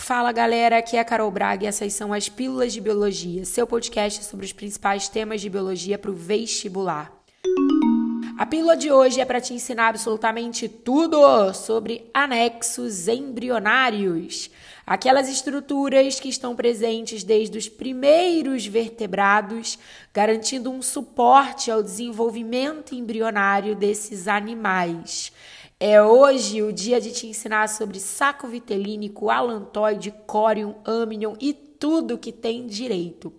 Fala galera, aqui é a Carol Braga e essas são as Pílulas de Biologia, seu podcast sobre os principais temas de biologia para o vestibular. A pílula de hoje é para te ensinar absolutamente tudo sobre anexos embrionários, aquelas estruturas que estão presentes desde os primeiros vertebrados, garantindo um suporte ao desenvolvimento embrionário desses animais. É hoje o dia de te ensinar sobre saco vitelínico, alantoide, corium, amnion e tudo que tem direito.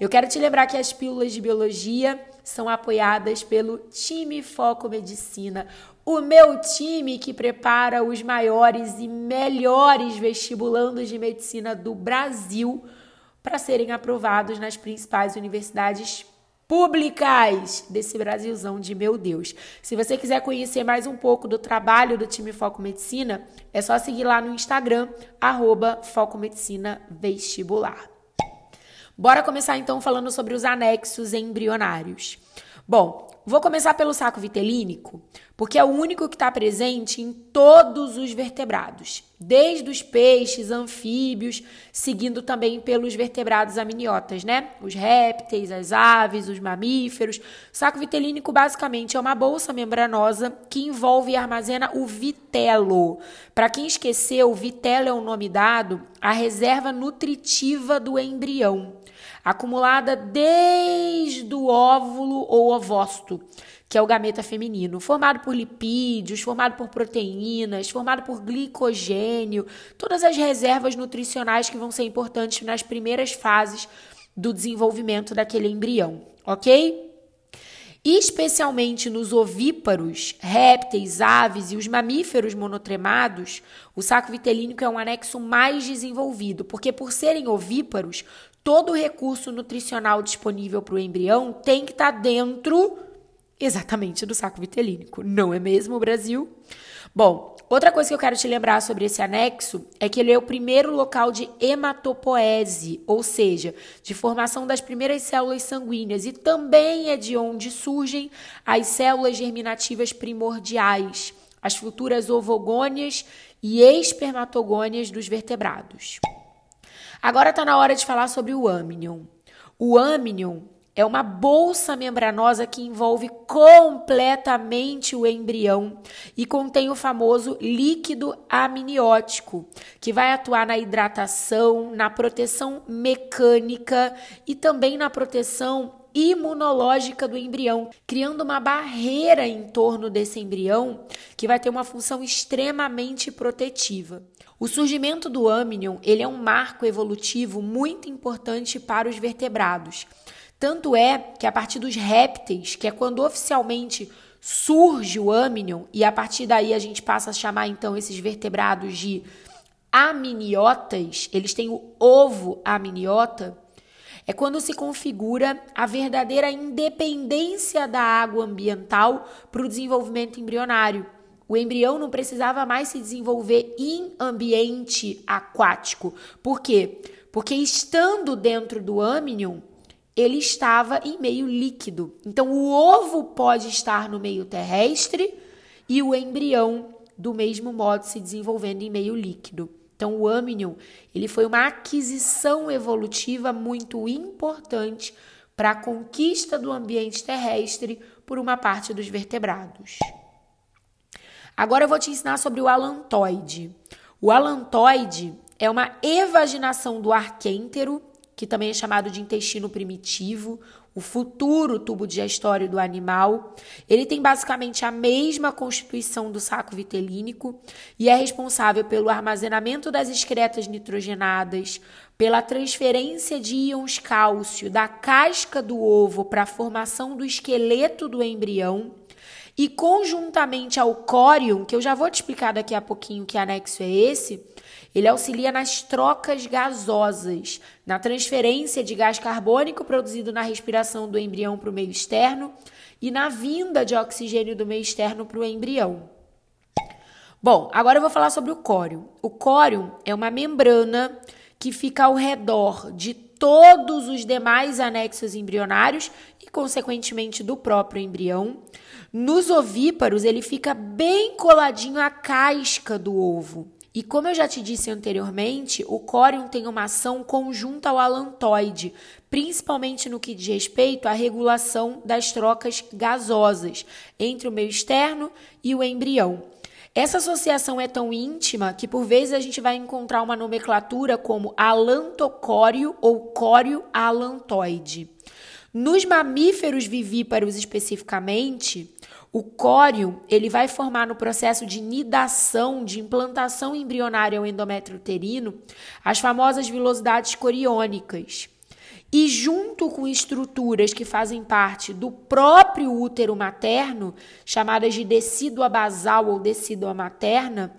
Eu quero te lembrar que as pílulas de biologia são apoiadas pelo time Foco Medicina, o meu time que prepara os maiores e melhores vestibulandos de medicina do Brasil para serem aprovados nas principais universidades públicas desse Brasilzão de meu Deus. Se você quiser conhecer mais um pouco do trabalho do time Foco Medicina, é só seguir lá no Instagram, arroba Foco Medicina Vestibular. Bora começar então falando sobre os anexos embrionários. Bom, vou começar pelo saco vitelínico, porque é o único que está presente em todos os vertebrados, desde os peixes, anfíbios, seguindo também pelos vertebrados amniotas, né? Os répteis, as aves, os mamíferos. O saco vitelínico basicamente é uma bolsa membranosa que envolve e armazena o vitelo. Para quem esqueceu, o vitelo é o nome dado à reserva nutritiva do embrião acumulada desde o óvulo ou ovócito, que é o gameta feminino, formado por lipídios, formado por proteínas, formado por glicogênio, todas as reservas nutricionais que vão ser importantes nas primeiras fases do desenvolvimento daquele embrião, ok? Especialmente nos ovíparos, répteis, aves e os mamíferos monotremados, o saco vitelínico é um anexo mais desenvolvido, porque por serem ovíparos, todo o recurso nutricional disponível para o embrião tem que estar tá dentro exatamente do saco vitelínico, não é mesmo, Brasil? Bom, outra coisa que eu quero te lembrar sobre esse anexo é que ele é o primeiro local de hematopoese, ou seja, de formação das primeiras células sanguíneas, e também é de onde surgem as células germinativas primordiais, as futuras ovogônias e espermatogônias dos vertebrados. Agora está na hora de falar sobre o amnion. O amnion é uma bolsa membranosa que envolve completamente o embrião e contém o famoso líquido amniótico, que vai atuar na hidratação, na proteção mecânica e também na proteção imunológica do embrião, criando uma barreira em torno desse embrião que vai ter uma função extremamente protetiva. O surgimento do amnion, ele é um marco evolutivo muito importante para os vertebrados. Tanto é que a partir dos répteis, que é quando oficialmente surge o amnion, e a partir daí a gente passa a chamar então esses vertebrados de aminiotas, eles têm o ovo amniota, é quando se configura a verdadeira independência da água ambiental para o desenvolvimento embrionário. O embrião não precisava mais se desenvolver em ambiente aquático. Por quê? Porque estando dentro do amnion, ele estava em meio líquido. Então, o ovo pode estar no meio terrestre e o embrião, do mesmo modo, se desenvolvendo em meio líquido. Então, o amnion ele foi uma aquisição evolutiva muito importante para a conquista do ambiente terrestre por uma parte dos vertebrados. Agora eu vou te ensinar sobre o alantoide. O alantoide é uma evaginação do arquêntero, que também é chamado de intestino primitivo, o futuro tubo digestório do animal. Ele tem basicamente a mesma constituição do saco vitelínico e é responsável pelo armazenamento das excretas nitrogenadas, pela transferência de íons cálcio da casca do ovo para a formação do esqueleto do embrião e conjuntamente ao córium, que eu já vou te explicar daqui a pouquinho que anexo é esse, ele auxilia nas trocas gasosas, na transferência de gás carbônico produzido na respiração do embrião para o meio externo e na vinda de oxigênio do meio externo para o embrião. Bom, agora eu vou falar sobre o córium. O córium é uma membrana que fica ao redor de todos os demais anexos embrionários e, consequentemente, do próprio embrião. Nos ovíparos, ele fica bem coladinho à casca do ovo. E como eu já te disse anteriormente, o córium tem uma ação conjunta ao alantoide, principalmente no que diz respeito à regulação das trocas gasosas entre o meio externo e o embrião. Essa associação é tão íntima que por vezes a gente vai encontrar uma nomenclatura como alantocório ou cório alantoide. Nos mamíferos vivíparos especificamente, o córeo, ele vai formar no processo de nidação, de implantação embrionária ao endométrio uterino, as famosas vilosidades coriônicas. E junto com estruturas que fazem parte do próprio útero materno, chamadas de decídua basal ou decídua materna,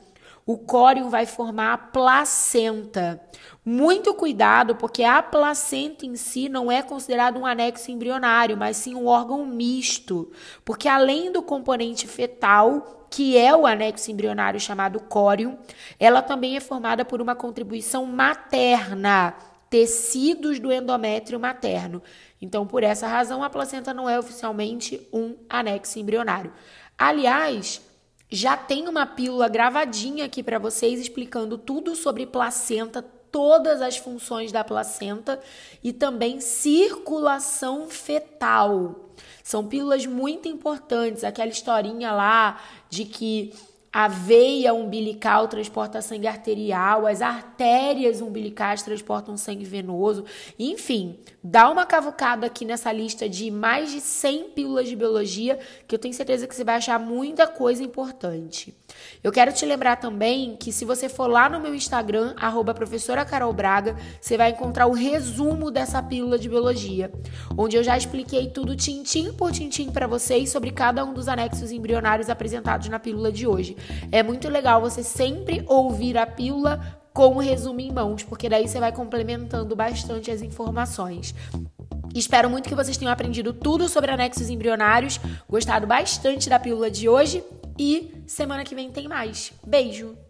o córeo vai formar a placenta. Muito cuidado, porque a placenta em si não é considerado um anexo embrionário, mas sim um órgão misto. Porque além do componente fetal, que é o anexo embrionário chamado córeo, ela também é formada por uma contribuição materna, tecidos do endométrio materno. Então, por essa razão, a placenta não é oficialmente um anexo embrionário. Aliás, já tem uma pílula gravadinha aqui para vocês explicando tudo sobre placenta, todas as funções da placenta e também circulação fetal. São pílulas muito importantes, aquela historinha lá de que a veia umbilical transporta sangue arterial, as artérias umbilicais transportam sangue venoso. Enfim, dá uma cavucada aqui nessa lista de mais de 100 pílulas de biologia, que eu tenho certeza que você vai achar muita coisa importante. Eu quero te lembrar também que se você for lá no meu Instagram, arroba professora Carol Braga, você vai encontrar o resumo dessa pílula de biologia, onde eu já expliquei tudo tintim por tintim para vocês sobre cada um dos anexos embrionários apresentados na pílula de hoje. É muito legal você sempre ouvir a pílula com o resumo em mãos, porque daí você vai complementando bastante as informações. Espero muito que vocês tenham aprendido tudo sobre anexos embrionários, gostado bastante da pílula de hoje e semana que vem tem mais. Beijo!